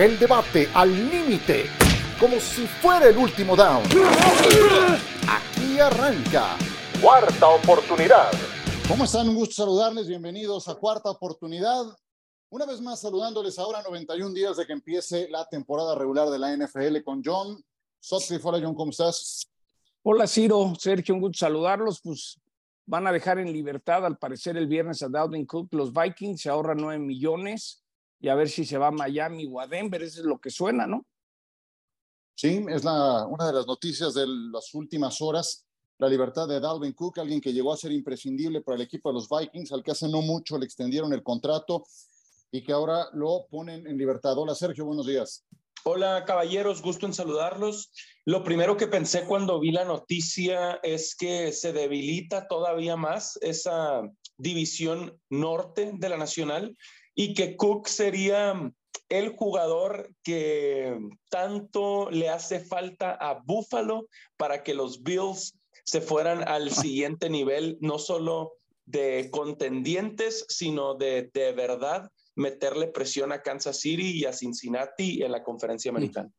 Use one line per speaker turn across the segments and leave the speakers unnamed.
El debate al límite, como si fuera el último down. Aquí arranca. Cuarta oportunidad.
¿Cómo están? Un gusto saludarles. Bienvenidos a Cuarta Oportunidad. Una vez más saludándoles ahora 91 días de que empiece la temporada regular de la NFL con John Sotcliffe. Hola John, ¿cómo estás?
Hola Ciro, Sergio, un gusto saludarlos. Pues van a dejar en libertad al parecer el viernes a Dalvin Cook. Los Vikings se ahorran 9 millones y a ver si se va a Miami o a Denver. Eso es lo que suena, ¿no?
Sí, es la, una de las noticias de las últimas horas. La libertad de Dalvin Cook, alguien que llegó a ser imprescindible para el equipo de los Vikings, al que hace no mucho le extendieron el contrato y que ahora lo ponen en libertad. Hola Sergio, buenos días.
Hola caballeros, gusto en saludarlos. Lo primero que pensé cuando vi la noticia es que se debilita todavía más esa división norte de la nacional y que Cook sería el jugador que tanto le hace falta a Buffalo para que los Bills se fueran al siguiente nivel, no solo de contendientes, sino de de verdad meterle presión a Kansas City y a Cincinnati en la conferencia americana.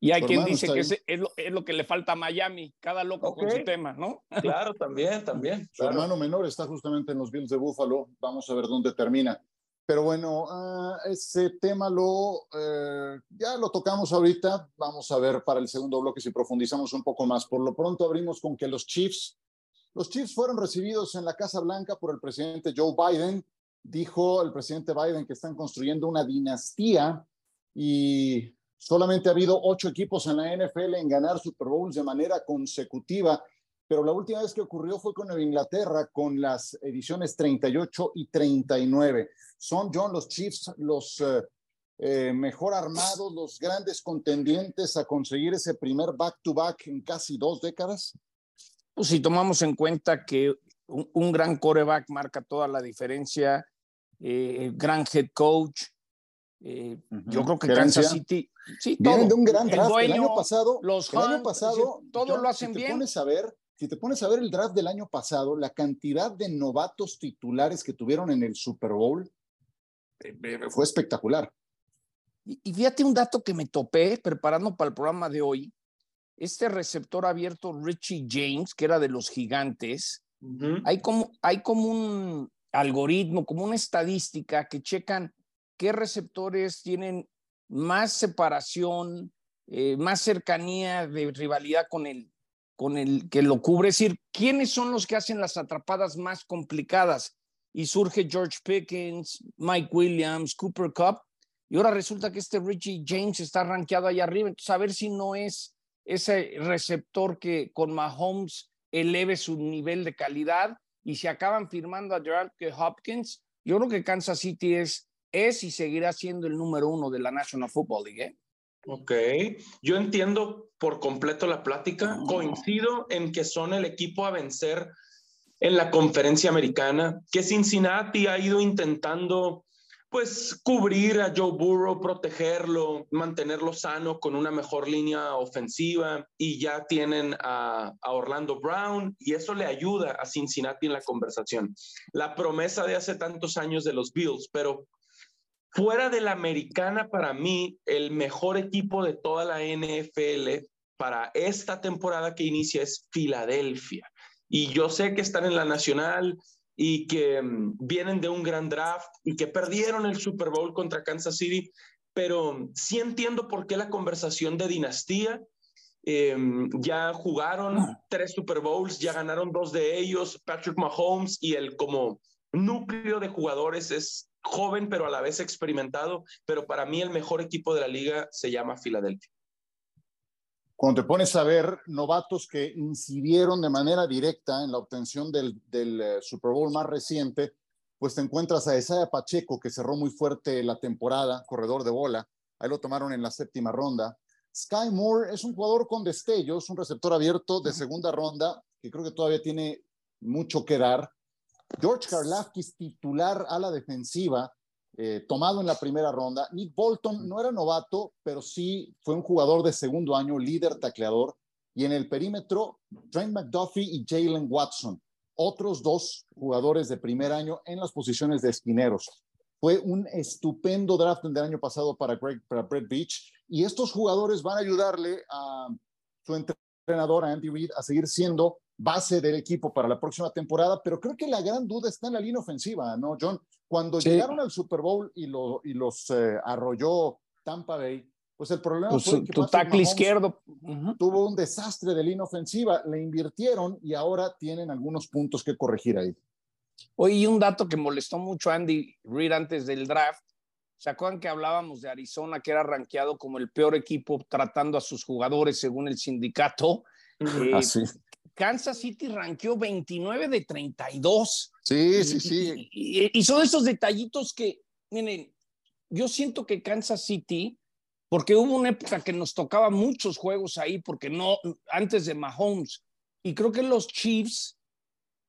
Y hay quien dice que es, lo, que le falta a Miami, cada loco con su tema, ¿no?
Claro, también, también.
Su hermano menor está justamente en los Bills de Buffalo, vamos a ver dónde termina. Pero bueno, uh, ese tema lo, eh, ya lo tocamos ahorita, vamos a ver para el segundo bloque si profundizamos un poco más. Por lo pronto abrimos con que los Chiefs, los Chiefs fueron recibidos en la Casa Blanca por el presidente Joe Biden. Dijo el presidente Biden que están construyendo una dinastía y solamente ha habido ocho equipos en la NFL en ganar Super Bowls de manera consecutiva, pero la última vez que ocurrió fue con Inglaterra con las ediciones 38 y 39. Son, John, los Chiefs los eh, eh, mejor armados, los grandes contendientes a conseguir ese primer back-to-back -back en casi dos décadas.
Pues si tomamos en cuenta que un, gran coreback marca toda la diferencia, eh, gran head coach. Eh, Yo creo que Kansas City.
Sí, Vienen de un gran draft. El, año pasado,
los
el año pasado,
todos lo hacen
si te
bien.
Pones a ver, si te pones a ver el draft del año pasado, la cantidad de novatos titulares que tuvieron en el Super Bowl eh, fue espectacular.
Y, y fíjate un dato que me topé preparando para el programa de hoy. Este receptor abierto, Richie James, que era de los gigantes, hay, como, hay como un algoritmo, como una estadística que checan qué receptores tienen más separación, eh, más cercanía de rivalidad con el, con el que lo cubre. Es decir, quiénes son los que hacen las atrapadas más complicadas. Y surge George Pickens, Mike Williams, Cooper Cup. Y ahora resulta que este Richie James está rankeado ahí arriba. Entonces, a ver si no es ese receptor que con Mahomes eleve su nivel de calidad y se acaban firmando a Gerald Hopkins, yo creo que Kansas City es, es y seguirá siendo el número uno de la National Football League. ¿eh?
Ok, yo entiendo por completo la plática, coincido en que son el equipo a vencer en la conferencia americana, que Cincinnati ha ido intentando pues cubrir a Joe Burrow, protegerlo, mantenerlo sano con una mejor línea ofensiva y ya tienen a, Orlando Brown y eso le ayuda a Cincinnati en la conversación. La promesa de hace tantos años de los Bills, pero fuera de la americana para mí, el mejor equipo de toda la NFL para esta temporada que inicia es Filadelfia. Y yo sé que están en la nacional, y que mm, vienen de un gran draft y que perdieron el Super Bowl contra Kansas City, pero sí entiendo por qué la conversación de dinastía. Em, ya jugaron ah. tres Super Bowls, ya ganaron dos de ellos, Patrick Mahomes y el como núcleo de jugadores es joven pero a la vez experimentado, pero para mí el mejor equipo de la liga se llama Filadelfia
cuando te pones a ver novatos que incidieron de manera directa en la obtención del, eh, Super Bowl más reciente, pues te encuentras a Isaiah Pacheco, que cerró muy fuerte la temporada, corredor de bola. Ahí lo tomaron en la séptima ronda. Sky Moore es un jugador con destellos, un receptor abierto de segunda ronda, que creo que todavía tiene mucho que dar. George Karlafkis, titular a la defensiva, eh, tomado en la primera ronda. Nick Bolton no era novato, pero sí fue un jugador de segundo año, líder tacleador. Y en el perímetro, Trent McDuffie y Jalen Watson, otros dos jugadores de primer año en las posiciones de esquineros. Fue un estupendo draft del año pasado para, Greg, para Brett Beach y estos jugadores van a ayudarle a su entrenador, Andy Reid, a seguir siendo base del equipo para la próxima temporada, pero creo que la gran duda está en la línea ofensiva, ¿no, John? Cuando llegaron al Super Bowl y, lo, y los eh, arrolló Tampa Bay, pues el problema
pues,
fue
que tu tackle izquierdo
tuvo un desastre de línea ofensiva, le invirtieron y ahora tienen algunos puntos que corregir ahí.
Oye, un dato que molestó mucho a Andy Reid antes del draft, ¿se acuerdan que hablábamos de Arizona, que era rankeado como el peor equipo tratando a sus jugadores según el sindicato?
Eh,
Kansas City ranqueó 29 de 32.
Sí, sí, sí.
Y, son esos detallitos que, miren, yo siento que Kansas City, porque hubo una época que nos tocaba muchos juegos ahí, porque no, antes de Mahomes, y creo que los Chiefs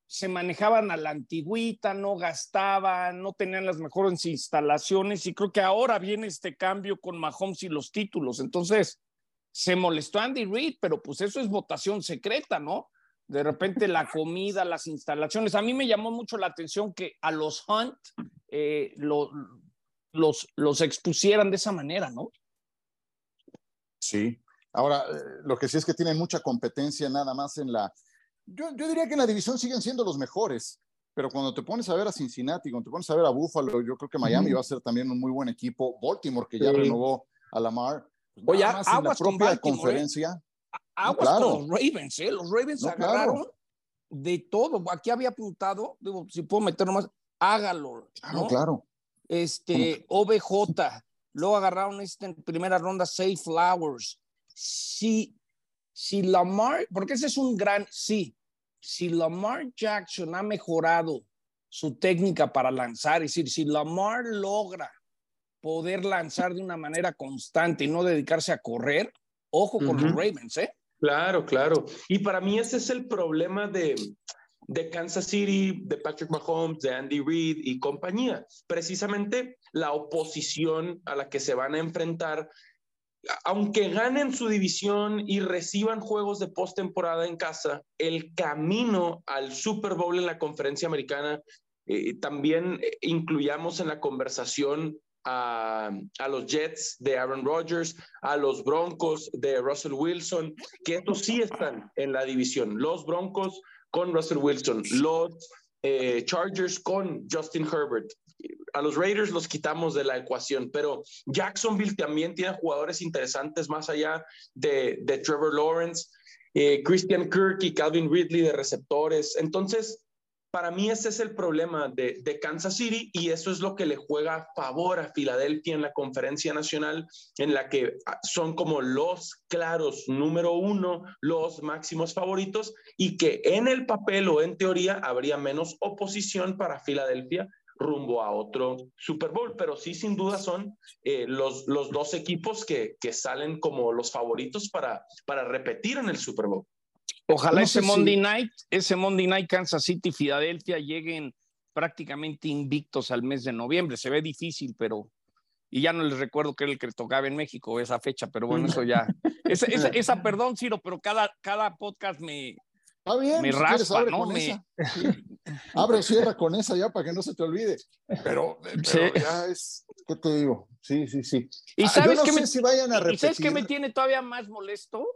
se manejaban a la antigüita, no gastaban, no tenían las mejores instalaciones, y creo que ahora viene este cambio con Mahomes y los títulos. Entonces, se molestó Andy Reid, pero pues eso es votación secreta, ¿no? De repente la comida, las instalaciones. A mí me llamó mucho la atención que a los Hunt eh, los, los expusieran de esa manera, ¿no?
Sí. Ahora, eh, lo que sí es que tienen mucha competencia nada más en la... Yo, diría que en la división siguen siendo los mejores, pero cuando te pones a ver a Cincinnati, cuando te pones a ver a Buffalo, yo creo que Miami va a ser también un muy buen equipo. Baltimore, que ya renovó a Lamar.
Pues Oye, en la propia
¿eh? conferencia
aguas con los Ravens, ¿eh? Los Ravens agarraron de todo. Aquí había apuntado, digo, si puedo meter nomás, hágalo.
Claro, claro.
Este, OBJ, luego agarraron este en primera ronda, Safe Flowers. Si, si Lamar, porque ese es un gran, sí, si Lamar Jackson ha mejorado su técnica para lanzar, es decir, si Lamar logra poder lanzar de una manera constante y no dedicarse a correr, ojo con los Ravens, ¿eh?
Claro, claro. Y para mí ese es el problema de, de Kansas City, de Patrick Mahomes, de Andy Reid y compañía. Precisamente la oposición a la que se van a enfrentar, aunque ganen su división y reciban juegos de postemporada en casa, el camino al Super Bowl en la conferencia americana eh, también incluyamos en la conversación a, los Jets de Aaron Rodgers, a los Broncos de Russell Wilson, que estos sí están en la división. Los Broncos con Russell Wilson, los eh, Chargers con Justin Herbert. A los Raiders los quitamos de la ecuación, pero Jacksonville también tiene jugadores interesantes más allá de, Trevor Lawrence, eh, Christian Kirk y Calvin Ridley de receptores. Entonces, para mí ese es el problema de, Kansas City y eso es lo que le juega a favor a Filadelfia en la conferencia nacional, en la que ah, son como los claros número uno, los máximos favoritos y que en el papel o en teoría habría menos oposición para Filadelfia rumbo a otro Super Bowl, pero sí sin duda son eh, los, los dos equipos que, que salen como los favoritos para, para repetir en el Super Bowl.
Ojalá ese Monday Night, ese Monday Night Kansas City, Filadelfia lleguen prácticamente invictos al mes de noviembre. Se ve difícil, pero y ya no les recuerdo que era el que tocaba en México esa fecha, pero bueno, eso ya. Esa, esa, perdón, Ciro, pero cada, cada podcast me, me raspa, ¿no? Me...
Abre o cierra con esa ya para que no se te olvide. Pero, ya es, ¿qué te digo? Sí, sí, sí.
Y ah, sabes que me, si vayan a repetir. ¿Y sabes que me tiene todavía más molesto?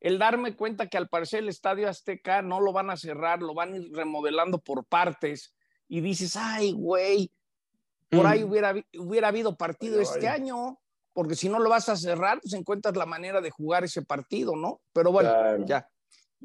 El darme cuenta que al parecer el Estadio Azteca no lo van a cerrar, lo van a ir remodelando por partes y dices, ay, güey, por ahí mm. hubiera, hubiera habido partido este año, porque si no lo vas a cerrar, pues encuentras la manera de jugar ese partido, ¿no? Pero bueno, ya.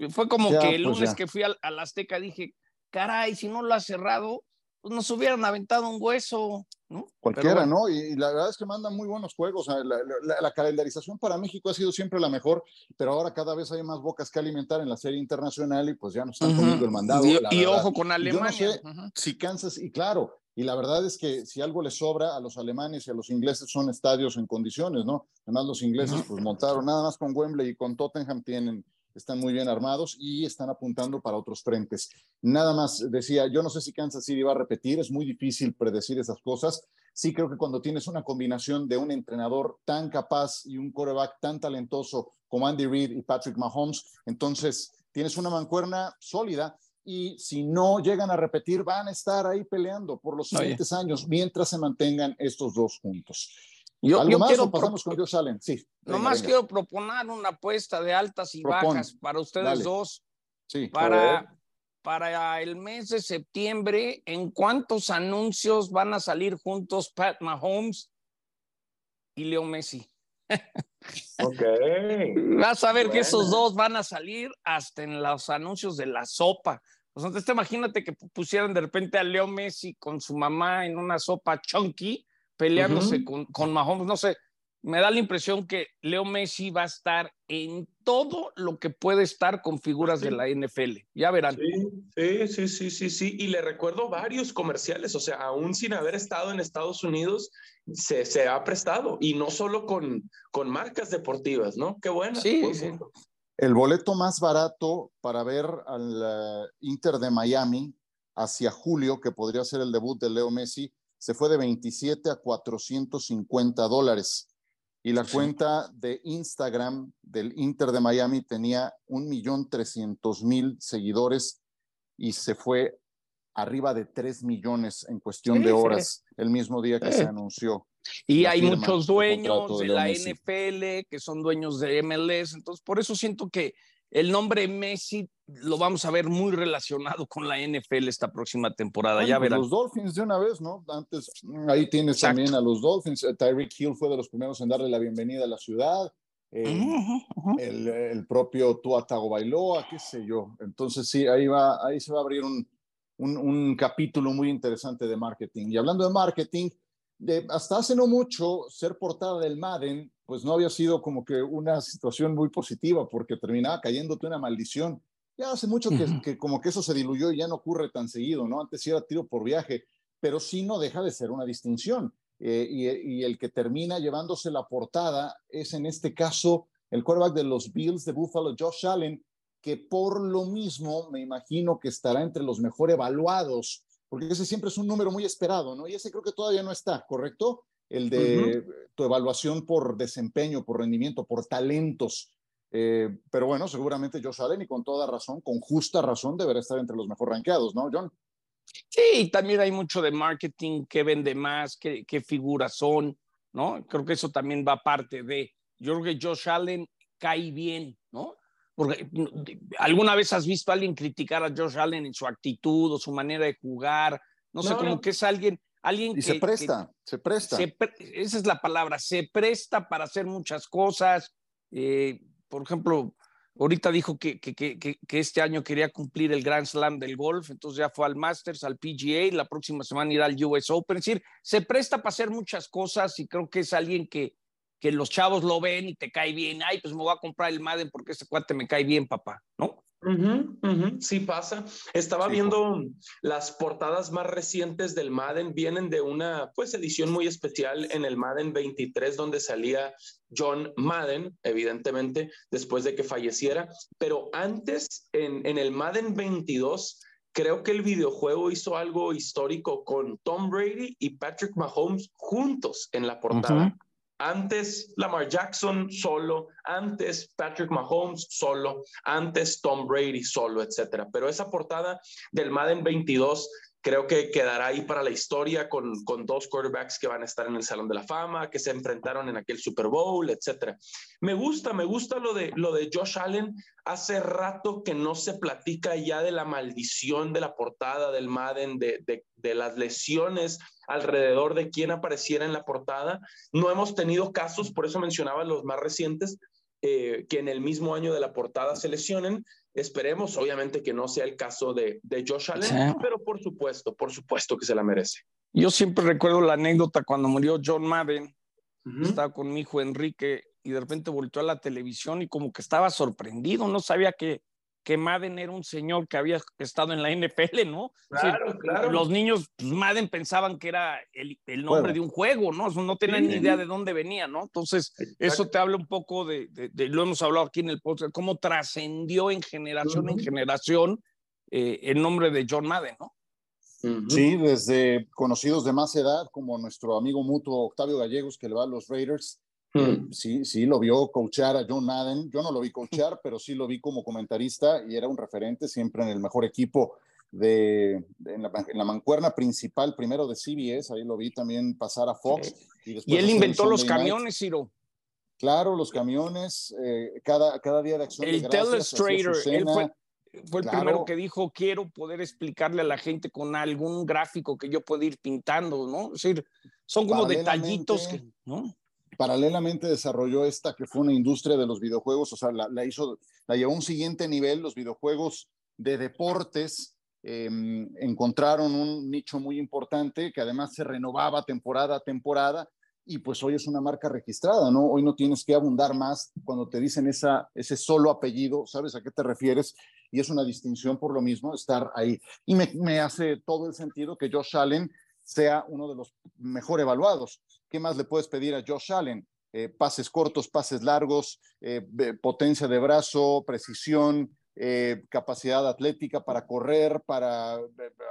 Fue como que el pues lunes que fui al, al Azteca dije, caray, si no lo has cerrado, pues nos hubieran aventado un hueso, ¿no?
Cualquiera, ¿no? Y, la verdad es que mandan muy buenos juegos. La, calendarización para México ha sido siempre la mejor, pero ahora cada vez hay más bocas que alimentar en la serie internacional y pues ya nos están poniendo el mandado.
Y, ojo con Alemania.
Yo no sé si Kansas, y claro, y la verdad es que si algo les sobra a los alemanes y a los ingleses son estadios en condiciones, ¿no? Además los ingleses pues montaron nada más con Wembley y con Tottenham tienen están muy bien armados y están apuntando para otros frentes. Nada más decía, yo no sé si Kansas City va a repetir, es muy difícil predecir esas cosas. Sí creo que cuando tienes una combinación de un entrenador tan capaz y un coreback tan talentoso como Andy Reid y Patrick Mahomes, entonces tienes una mancuerna sólida y si no llegan a repetir, van a estar ahí peleando por los siguientes años mientras se mantengan estos dos juntos.
Yo,
¿Algo más
quiero
o pasamos con Josh Allen? Sí.
Nomás quiero proponer una apuesta de altas y bajas para ustedes dos.
Sí.
Para, para el mes de septiembre, ¿en cuántos anuncios van a salir juntos Pat Mahomes y Leo Messi?
Ok.
Vas a ver que esos dos van a salir hasta en los anuncios de la sopa. Pues entonces, imagínate que pusieran de repente a Leo Messi con su mamá en una sopa chunky, peleándose con, con Mahomes. No sé, me da la impresión que Leo Messi va a estar en todo lo que puede estar con figuras de la NFL. Ya verán.
Sí, sí, sí, sí, sí. Y le recuerdo varios comerciales, o sea, aún sin haber estado en Estados Unidos, se, se ha prestado. Y no solo con, con marcas deportivas, ¿no? Qué bueno.
Sí, sí.
El boleto más barato para ver al eh, Inter de Miami hacia julio, que podría ser el debut de Leo Messi, se fue de 27 a 450 dólares. Y la cuenta de Instagram del Inter de Miami tenía un millón trescientos mil seguidores y se fue arriba de 3 millones en cuestión de horas el mismo día que se anunció.
Y hay muchos dueños de, la NFL que son dueños de MLS, entonces por eso siento que el nombre Messi lo vamos a ver muy relacionado con la NFL esta próxima temporada. ya pues verán.
Los Dolphins de una vez, ¿no? Antes, ahí tienes también a los Dolphins. Eh, Tyreek Hill fue de los primeros en darle la bienvenida a la ciudad. Eh, el, el, propio Tua Tagovailoa, qué sé yo. Entonces, sí, ahí, va, ahí se va a abrir un, un, un capítulo muy interesante de marketing. Y hablando de marketing, de, hasta hace no mucho, ser portada del Madden pues no había sido como que una situación muy positiva porque terminaba cayéndote una maldición. Ya hace mucho que, que, como que eso se diluyó y ya no ocurre tan seguido, ¿no? Antes sí era tiro por viaje, pero sí no deja de ser una distinción. Eh, y, y, el que termina llevándose la portada es en este caso el quarterback de los Bills de Buffalo, Josh Allen, que por lo mismo me imagino que estará entre los mejor evaluados, porque ese siempre es un número muy esperado, ¿no? Y ese creo que todavía no está, ¿correcto? El de tu evaluación por desempeño, por rendimiento, por talentos. Eh, pero bueno, seguramente Josh Allen y con toda razón, con justa razón, deberá estar entre los mejor rankeados, ¿no, John?
Sí, también hay mucho de marketing, qué vende más, qué, qué figuras son, ¿no? Creo que eso también va parte de. Yo creo que Josh Allen cae bien, ¿no? Porque alguna vez has visto a alguien criticar a Josh Allen en su actitud o su manera de jugar, no, sé, como que es alguien, alguien
y se presta, se presta.
esa es la palabra, se presta para hacer muchas cosas. Eh, por ejemplo, ahorita dijo que, que, que, que, este año quería cumplir el Grand Slam del golf, entonces ya fue al Masters, al PGA, la próxima semana irá al US Open. Es decir, se presta para hacer muchas cosas y creo que es alguien que, que los chavos lo ven y te cae bien. Ay, pues me voy a comprar el Madden porque ese cuate me cae bien, papá, ¿no?
sí pasa. Estaba viendo las portadas más recientes del Madden, vienen de una pues edición muy especial en el Madden 23 donde salía John Madden, evidentemente, después de que falleciera, pero antes en, en el Madden 22 creo que el videojuego hizo algo histórico con Tom Brady y Patrick Mahomes juntos en la portada. Antes Lamar Jackson solo, antes Patrick Mahomes solo, antes Tom Brady solo, etcétera. Pero esa portada del Madden 22 creo que quedará ahí para la historia con, con dos quarterbacks que van a estar en el Salón de la Fama, que se enfrentaron en aquel Super Bowl, etcétera. Me gusta, me gusta lo de, lo de Josh Allen. Hace rato que no se platica ya de la maldición de la portada del Madden, de, de, de las lesiones alrededor de quién apareciera en la portada. No hemos tenido casos, por eso mencionaba los más recientes, eh, que en el mismo año de la portada se lesionen. Esperemos, obviamente, que no sea el caso de, de Josh Allen, pero por supuesto, por supuesto que se la merece.
Yo siempre recuerdo la anécdota cuando murió John Madden. Estaba con mi hijo Enrique y de repente volteó a la televisión y como que estaba sorprendido, no sabía que que Madden era un señor que había estado en la NFL, ¿no?
Claro, claro.
Los niños, pues Madden pensaban que era el, el nombre de un juego, ¿no? No tenían ni idea de dónde venía, ¿no? Entonces, eso te habla un poco de, de, lo hemos hablado aquí en el podcast, cómo trascendió en generación en generación eh, el nombre de John Madden, ¿no?
Sí, desde conocidos de más edad, como nuestro amigo mutuo Octavio Gallegos, que le va a los Raiders, Hmm. Sí, sí, lo vio coachar a John Madden. Yo no lo vi coachar, pero sí lo vi como comentarista y era un referente siempre en el mejor equipo de, en, la, mancuerna principal, primero de CBS, ahí lo vi también pasar a Fox.
Y, él inventó los camiones, Ciro.
Claro, los camiones, eh, cada, cada día de acción.
El Telestrator, él fue, fue el primero que dijo, quiero poder explicarle a la gente con algún gráfico que yo pueda ir pintando, ¿no? Es decir, son como detallitos que, ¿no?
Paralelamente desarrolló esta que fue una industria de los videojuegos, o sea, la, hizo, la llevó a un siguiente nivel, los videojuegos de deportes, em, encontraron un nicho muy importante que además se renovaba temporada a temporada y pues hoy es una marca registrada, ¿no? Hoy no tienes que abundar más cuando te dicen ese solo apellido, ¿sabes a qué te refieres? Y es una distinción por lo mismo estar ahí. Y me, me hace todo el sentido que Josh Allen sea uno de los mejor evaluados. ¿Qué más le puedes pedir a Josh Allen? Eh, pases cortos, pases largos, eh, potencia de brazo, precisión, eh, capacidad atlética para correr, para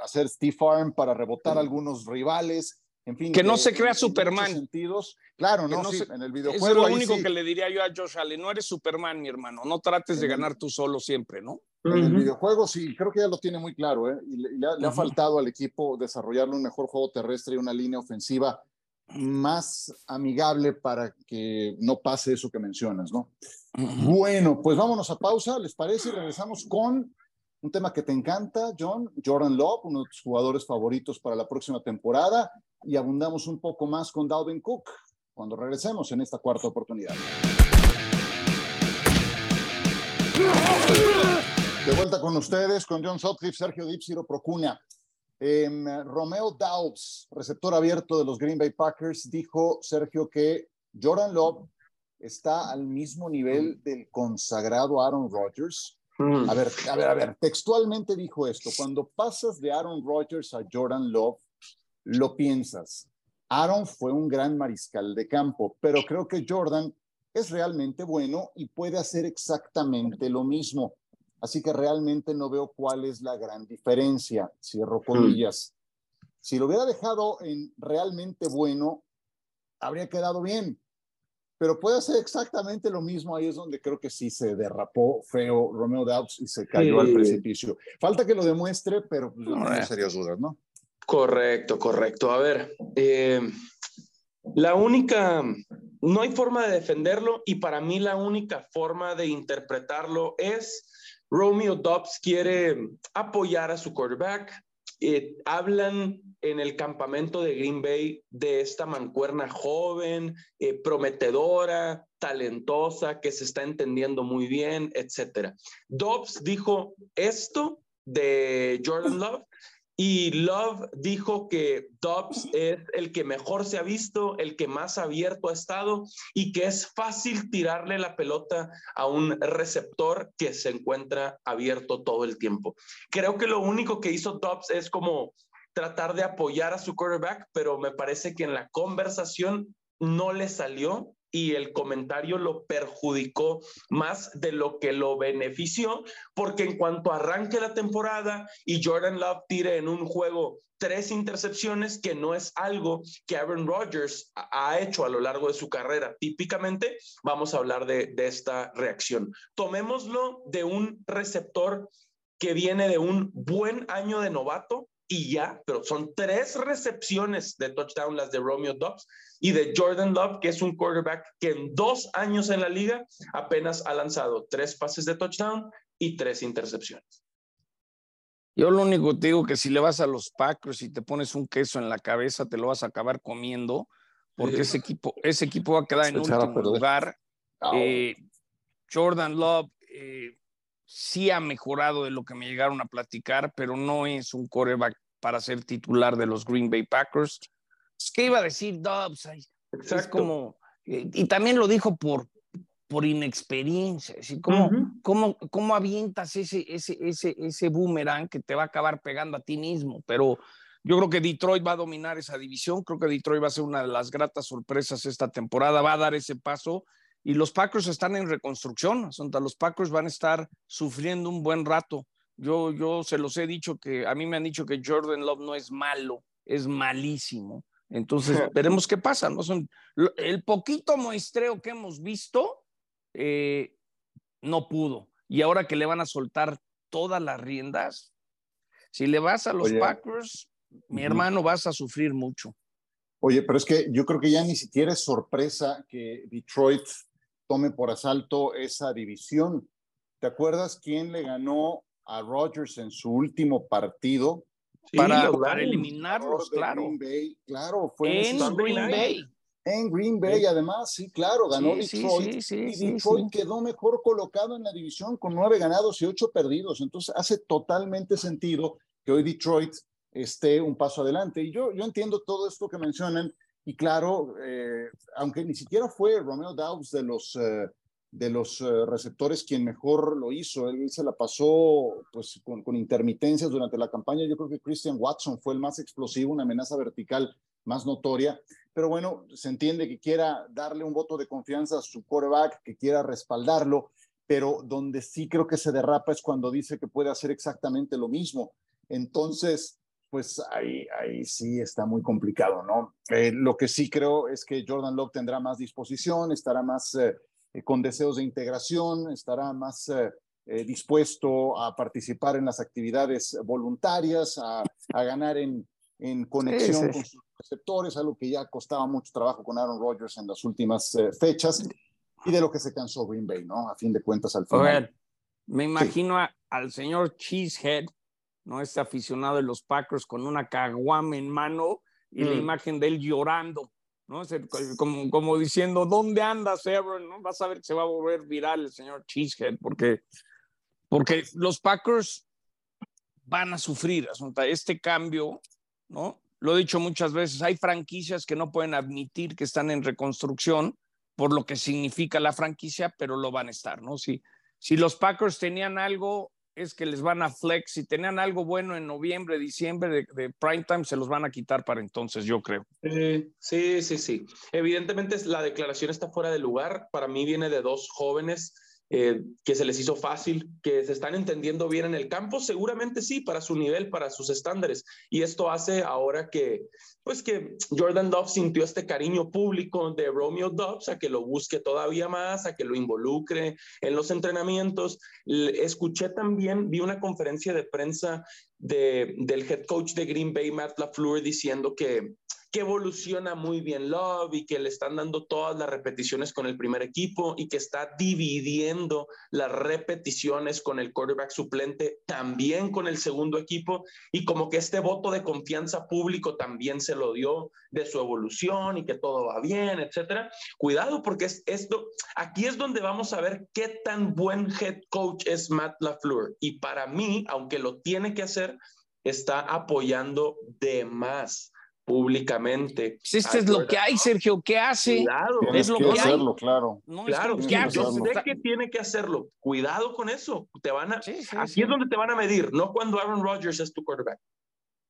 hacer stiff arm, para rebotar a algunos rivales. En fin,
que no se crea Superman.
Sentidos. Claro, no, en el videojuego.
Es lo único que le diría yo a Josh Allen. No eres Superman, mi hermano. No trates de ganar tú solo siempre, ¿no?
En el videojuego sí, creo que ya lo tiene muy claro, ¿eh? Y le, ha, faltado al equipo desarrollarle un mejor juego terrestre y una línea ofensiva más amigable para que no pase eso que mencionas, ¿no? Bueno, pues vámonos a pausa, ¿les parece? Y regresamos con un tema que te encanta, John, Jordan Love, uno de tus jugadores favoritos para la próxima temporada, y abundamos un poco más con Dalvin Cook cuando regresemos en esta cuarta oportunidad. De vuelta con ustedes, con John Sutcliffe, Sergio Dipsiro Procuna. Em, Romeo Daubs, receptor abierto de los Green Bay Packers, dijo, Sergio, que Jordan Love está al mismo nivel del consagrado Aaron Rodgers Mm. A ver, a ver, a ver, textualmente dijo esto, cuando pasas de Aaron Rodgers a Jordan Love, lo piensas. Aaron fue un gran mariscal de campo, pero creo que Jordan es realmente bueno y puede hacer exactamente lo mismo. Así que realmente no veo cuál es la gran diferencia. Cierro mm. comillas. Si lo hubiera dejado en realmente bueno, habría quedado bien pero puede hacer exactamente lo mismo. Ahí es donde creo que sí se derrapó feo Romeo Doubs y se cayó al precipicio. Falta que lo demuestre, pero pues, no tengo serias dudas, ¿no?
Correcto, correcto. A ver, eh, la única, no hay forma de defenderlo y para mí la única forma de interpretarlo es Romeo Dobbs quiere apoyar a su quarterback. Eh, hablan en el campamento de Green Bay de esta mancuerna joven, eh, prometedora, talentosa, que se está entendiendo muy bien, etcétera. Dobbs dijo esto de Jordan Love y Love dijo que Dobbs es el que mejor se ha visto, el que más abierto ha estado y que es fácil tirarle la pelota a un receptor que se encuentra abierto todo el tiempo. Creo que lo único que hizo Dobbs es como tratar de apoyar a su quarterback, pero me parece que en la conversación no le salió y el comentario lo perjudicó más de lo que lo benefició, porque en cuanto arranque la temporada y Jordan Love tire en un juego tres intercepciones, que no es algo que Aaron Rodgers ha hecho a lo largo de su carrera. Típicamente vamos a hablar de, de esta reacción. Tomémoslo de un receptor que viene de un buen año de novato, y ya, pero son tres recepciones de touchdown las de Romeo Dobbs y de Jordan Love, que es un quarterback que en dos años en la liga apenas ha lanzado tres pases de touchdown y tres intercepciones.
Yo lo único que digo que si le vas a los Packers y te pones un queso en la cabeza, te lo vas a acabar comiendo, porque ese equipo, ese equipo va a quedar en último lugar. Eh, Jordan Love eh, sí ha mejorado de lo que me llegaron a platicar, pero no es un coreback para ser titular de los Green Bay Packers. ¿Qué iba a decir Dobbs? Es como, eh, y también lo dijo por, por inexperiencia, es ¿cómo, cómo, cómo, avientas ese, ese, ese, ese boomerang que te va a acabar pegando a ti mismo? Pero yo creo que Detroit va a dominar esa división, creo que Detroit va a ser una de las gratas sorpresas esta temporada, va a dar ese paso y los Packers están en reconstrucción, los Packers van a estar sufriendo un buen rato. Yo, yo se los he dicho que a mí me han dicho que Jordan Love no es malo, es malísimo. Entonces, veremos qué pasa. ¿no? Son, el poquito muestreo que hemos visto eh, no pudo. Y ahora que le van a soltar todas las riendas, si le vas a los Packers, mi hermano, vas a sufrir mucho.
Oye, pero es que yo creo que ya ni siquiera es sorpresa que Detroit tome por asalto esa división. ¿Te acuerdas quién le ganó a Rodgers en su último partido?
para, eliminarlos, claro.
Green Bay, claro, fue
en, Green Bay.
En Green Bay, además, sí, claro, ganó Detroit. y Detroit quedó mejor colocado en la división con nueve ganados y ocho perdidos. Entonces hace totalmente sentido que hoy Detroit esté un paso adelante. Y yo, yo entiendo todo esto que mencionan. Y claro, eh, aunque ni siquiera fue Romeo Dobbs de los, eh, de los eh, receptores quien mejor lo hizo, él se la pasó pues, con, con, intermitencias durante la campaña. Yo creo que Christian Watson fue el más explosivo, una amenaza vertical más notoria. Pero bueno, se entiende que quiera darle un voto de confianza a su quarterback, que quiera respaldarlo, pero donde sí creo que se derrapa es cuando dice que puede hacer exactamente lo mismo. Entonces, pues ahí, ahí sí está muy complicado, ¿no? Eh, lo que sí creo es que Jordan Love tendrá más disposición, estará más eh, eh, con deseos de integración, estará más dispuesto a participar en las actividades voluntarias, a, ganar en, en conexión con sus receptores, algo que ya costaba mucho trabajo con Aaron Rodgers en las últimas fechas y de lo que se cansó Green Bay, ¿no? A fin de cuentas al final.
me imagino al señor Cheesehead ¿no? Este aficionado de los Packers con una caguama en mano y la mm. imagen de él llorando, ¿no? Como, como diciendo, ¿dónde andas, Aaron? ¿no? Vas a ver que se va a volver viral el señor Cheesehead, porque, porque los Packers van a sufrir este cambio, ¿no? Lo he dicho muchas veces, hay franquicias que no pueden admitir que están en reconstrucción por lo que significa la franquicia, pero lo van a estar, ¿no? Si, si los Packers tenían algo es que les van a flex. Si tenían algo bueno en noviembre, diciembre de, de prime time, se los van a quitar para entonces, yo creo.
sí, sí, sí. Evidentemente la declaración está fuera de lugar. Para mí viene de dos jóvenes eh, que se les hizo fácil, que se están entendiendo bien en el campo, seguramente sí, para su nivel, para sus estándares. Y esto hace ahora que, pues que Jordan Dobbs sintió este cariño público de Romeo Dobbs, a que lo busque todavía más, a que lo involucre en los entrenamientos. Escuché también, vi una conferencia de prensa de, del head coach de Green Bay, Matt LaFleur, diciendo que que evoluciona muy bien Love y que le están dando todas las repeticiones con el primer equipo y que está dividiendo las repeticiones con el quarterback suplente también con el segundo equipo y como que este voto de confianza público también se lo dio de su evolución y que todo va bien, etcétera. Cuidado porque es esto, aquí es donde vamos a ver qué tan buen head coach es Matt LaFleur y para mí, aunque lo tiene que hacer, está apoyando de más públicamente.
Pues esto es lo que hay, Sergio. ¿Qué hace?
Claro, es lo que, hacerlo, claro.
claro, yo sé que tiene que hacerlo. Cuidado con eso. Te van a, aquí es donde te van a medir, no cuando Aaron Rodgers es tu quarterback.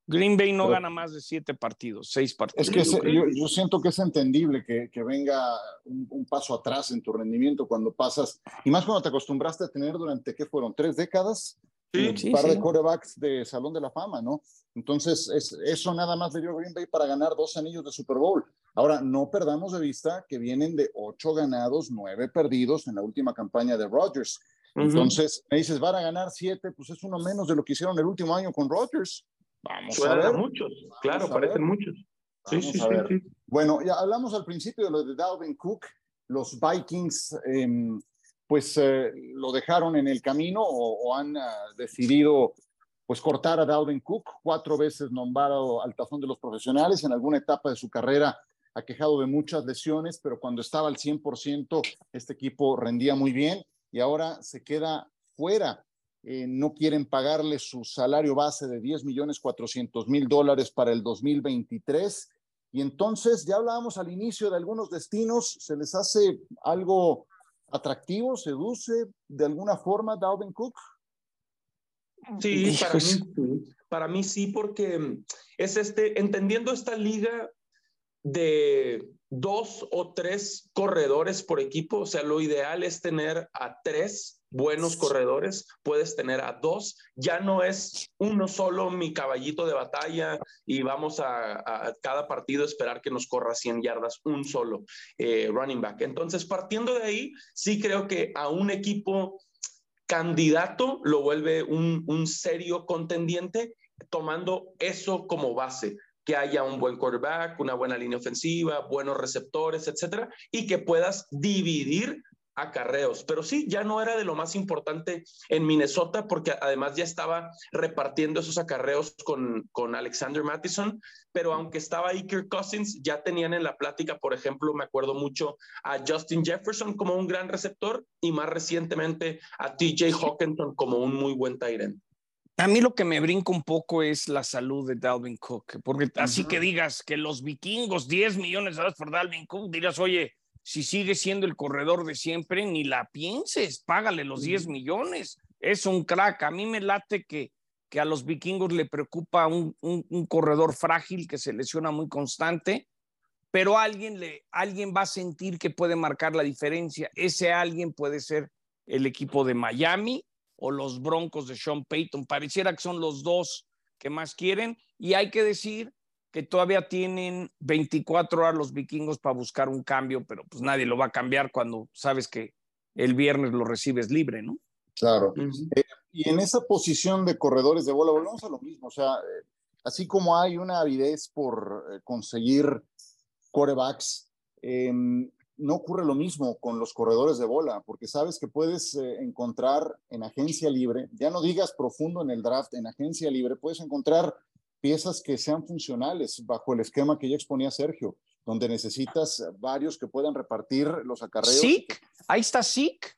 Green Bay no gana más de siete partidos, seis partidos.
Es que yo, siento que es entendible que, que venga un, un, paso atrás en tu rendimiento cuando pasas, y más cuando te acostumbraste a tener durante, ¿qué fueron? ¿Tres décadas? Un par de quarterbacks de Salón de la Fama, ¿no? Entonces, es, eso nada más le dio Green Bay para ganar dos anillos de Super Bowl. Ahora, no perdamos de vista que vienen de ocho ganados, nueve perdidos en la última campaña de Rodgers. Entonces, me dices, van a ganar siete, pues es uno menos de lo que hicieron el último año con Rodgers.
Vamos a ver. muchos, claro, parecen muchos.
Sí, sí, sí, Bueno, ya hablamos al principio de lo de Dalvin Cook. Los Vikings em, pues eh, lo dejaron en el camino o, han ah, decidido pues cortar a Dalvin Cook, cuatro veces nombrado al tazón de los profesionales, en alguna etapa de su carrera ha quejado de muchas lesiones, pero cuando estaba al 100% este equipo rendía muy bien y ahora se queda fuera. Eh, no quieren pagarle su salario base de 10 millones 400 mil dólares para el 2023. Y entonces, ya hablábamos al inicio de algunos destinos, se les hace algo atractivo, seduce de alguna forma Dalvin Cook?
Sí, para mí, para mí sí, porque es este, entendiendo esta liga de dos o tres corredores por equipo, o sea, lo ideal es tener a tres buenos corredores, puedes tener a dos, ya no es uno solo mi caballito de batalla y vamos a, cada partido esperar que nos corra 100 yardas, un solo eh, running back. Entonces, partiendo de ahí, sí creo que a un equipo candidato lo vuelve un, un serio contendiente tomando eso como base que haya un buen quarterback, una buena línea ofensiva, buenos receptores, etcétera, y que puedas dividir acarreos. Pero sí, ya no era de lo más importante en Minnesota porque además ya estaba repartiendo esos acarreos con, con Alexander Mattison, pero aunque estaba Iker Cousins, ya tenían en la plática, por ejemplo, me acuerdo mucho a Justin Jefferson como un gran receptor y más recientemente a TJ Hawkinson como un muy buen end.
A mí lo que me brinca un poco es la salud de Dalvin Cook, porque así que digas que los vikingos 10 millones de dólares por Dalvin Cook, dirás, oye, si sigue siendo el corredor de siempre, ni la pienses, págale los 10 millones. Es un crack. A mí me late que, que a los vikingos le preocupa un, un, corredor frágil que se lesiona muy constante, pero alguien, le, alguien va a sentir que puede marcar la diferencia. Ese alguien puede ser el equipo de Miami o los Broncos de Sean Payton. Pareciera que son los dos que más quieren y hay que decir que todavía tienen 24 horas los vikingos para buscar un cambio, pero pues nadie lo va a cambiar cuando sabes que el viernes lo recibes libre, ¿no?
Claro. Eh, y en esa posición de corredores de bola, volvemos a lo mismo, o sea, eh, así como hay una avidez por eh, conseguir corebacks, em, no ocurre lo mismo con los corredores de bola, porque sabes que puedes eh, encontrar en agencia libre, ya no digas profundo en el draft, en agencia libre puedes encontrar piezas que sean funcionales bajo el esquema que ya exponía Sergio, donde necesitas varios que puedan repartir los acarreos.
¿Sick? Ahí está Sick.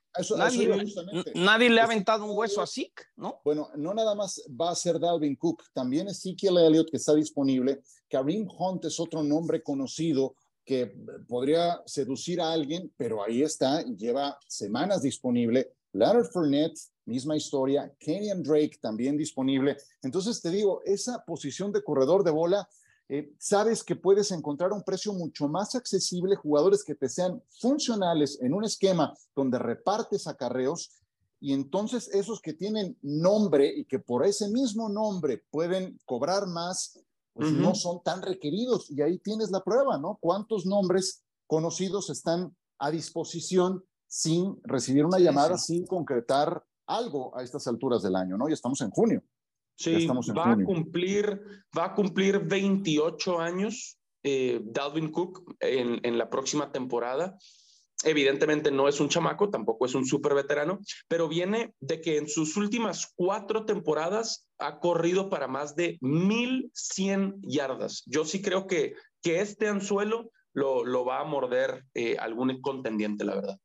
nadie, le ha aventado un hueso a Sick, ¿no?
Bueno, no nada más va a ser Dalvin Cook, también Ezekiel Elliott que está disponible. Kareem Hunt es otro nombre conocido que podría seducir a alguien, pero ahí está, lleva semanas disponible. Leonard Fournette, misma historia. Kenyan Drake también disponible. Entonces te digo, esa posición de corredor de bola, eh, sabes que puedes encontrar un precio mucho más accesible, jugadores que te sean funcionales en un esquema donde repartes acarreos y entonces esos que tienen nombre y que por ese mismo nombre pueden cobrar más, pues no son tan requeridos. Y ahí tienes la prueba, ¿no? ¿Cuántos nombres conocidos están a disposición sin recibir una llamada, sin concretar algo a estas alturas del año, ¿no? Y estamos en junio.
Sí, estamos en va, A cumplir, va a cumplir 28 años eh, Dalvin Cook en, en la próxima temporada evidentemente no es un chamaco, tampoco es un súper veterano, pero viene de que en sus últimas cuatro temporadas ha corrido para más de 1100 yardas. Yo sí creo que, que este anzuelo lo, lo va a morder eh, algún contendiente, la verdad.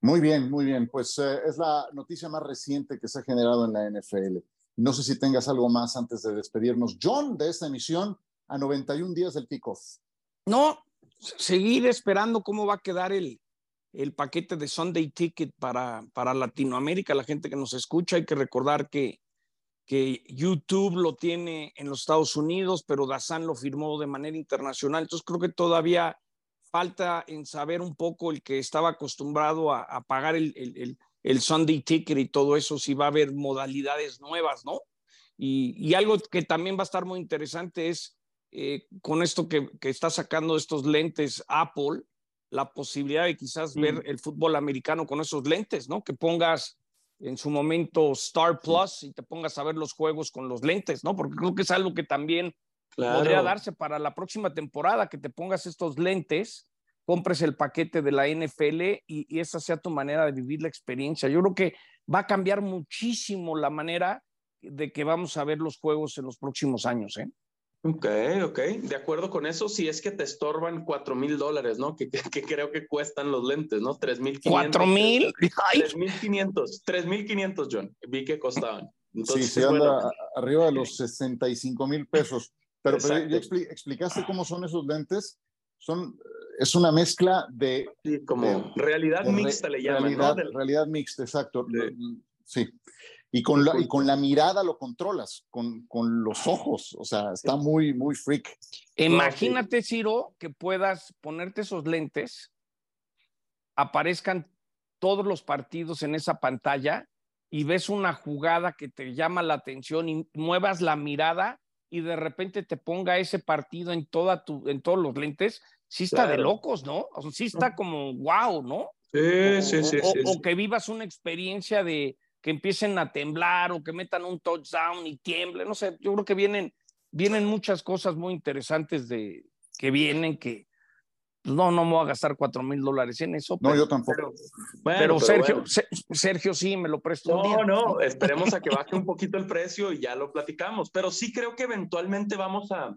Muy bien, muy bien. Pues eh, es la noticia más reciente que se ha generado en la NFL. No sé si tengas algo más antes de despedirnos, John, de esta emisión a 91 días del kickoff.
No, seguir esperando cómo va a quedar el, el paquete de Sunday Ticket para, para Latinoamérica, la gente que nos escucha. Hay que recordar que, que YouTube lo tiene en los Estados Unidos, pero Dazan lo firmó de manera internacional. Entonces creo que todavía falta en saber un poco el que estaba acostumbrado a, pagar el, el, el, Sunday Ticket y todo eso, si va a haber modalidades nuevas, ¿no? Y, y algo que también va a estar muy interesante es eh, con esto que, está sacando estos lentes Apple, la posibilidad de quizás ver el fútbol americano con esos lentes, ¿no? Que pongas en su momento Star Plus y te pongas a ver los juegos con los lentes, ¿no? Porque creo que es algo que también podría darse para la próxima temporada, que te pongas estos lentes, compres el paquete de la NFL y, y esa sea tu manera de vivir la experiencia. Yo creo que va a cambiar muchísimo la manera de que vamos a ver los juegos en los próximos años, ¿eh?
Ok, ok. De acuerdo con eso, si es que te estorban cuatro mil dólares, ¿no? Que, que, creo que cuestan los lentes, ¿no? Tres mil
¿Cuatro mil?
Tres mil quinientos. Tres mil quinientos, John. Vi que costaban.
Entonces, sí, se anda arriba de los 65 mil pesos. Pero, pero ya explicaste cómo son esos lentes. Son, es una mezcla de...
Sí, como realidad mixta le llaman,
realidad, ¿no? Realidad mixta, exacto. sí. Y con, la, y con la mirada lo controlas, con, con los ojos, o sea, está muy, muy freak.
Imagínate, Ciro, que puedas ponerte esos lentes, aparezcan todos los partidos en esa pantalla y ves una jugada que te llama la atención y muevas la mirada y de repente te ponga ese partido en, toda tu, en todos los lentes, sí está de locos, ¿no? O sea, sí está como wow, ¿no?
Sí, sí, sí,
o, que vivas una experiencia de que empiecen a temblar o que metan un touchdown y tiemble, no sé, yo creo que vienen, vienen muchas cosas muy interesantes de, que vienen que, pues, no, no me voy a gastar cuatro mil dólares en eso.
No, yo tampoco.
Pero, Sergio, Sergio sí me lo prestó.
No, no, esperemos a que baje un poquito el precio y ya lo platicamos. Pero sí creo que eventualmente vamos a,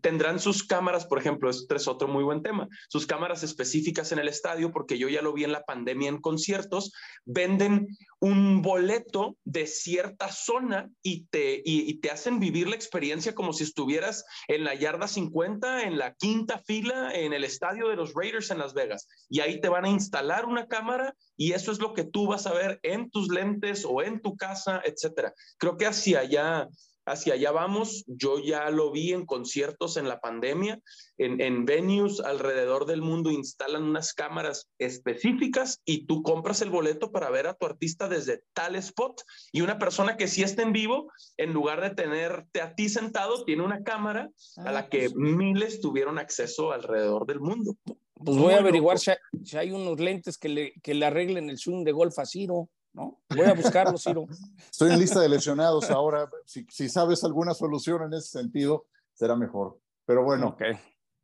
tendrán sus cámaras, por ejemplo, este es otro muy buen tema, sus cámaras específicas en el estadio, porque yo ya lo vi en la pandemia en conciertos, venden un boleto de cierta zona y te, y, te hacen vivir la experiencia como si estuvieras en la yarda 50, en la quinta fila, en el estadio de los Raiders en Las Vegas. Y ahí te van a instalar una cámara y eso es lo que tú vas a ver en tus lentes o en tu casa, etcétera. Creo que hacia allá hacia allá vamos. Yo ya lo vi en conciertos en la pandemia, en, en, venues alrededor del mundo instalan unas cámaras específicas y tú compras el boleto para ver a tu artista desde tal spot. Y una persona que sí está en vivo, en lugar de tenerte a ti sentado, tiene una cámara a la ah, que pues miles tuvieron acceso alrededor del mundo.
Pues voy a averiguar si hay, unos lentes que le, que le arreglen el swing de golf a Ciro. ¿No? Voy a buscarlo, Ciro.
Estoy en lista de lesionados ahora. Si, si, sabes alguna solución en ese sentido, será mejor. Pero bueno,
okay.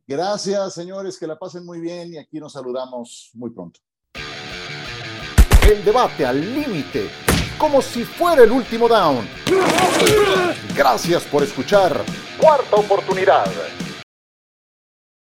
gracias, señores, que la pasen muy bien y aquí nos saludamos muy pronto.
El debate al límite, como si fuera el último down. Gracias por escuchar. Cuarta oportunidad.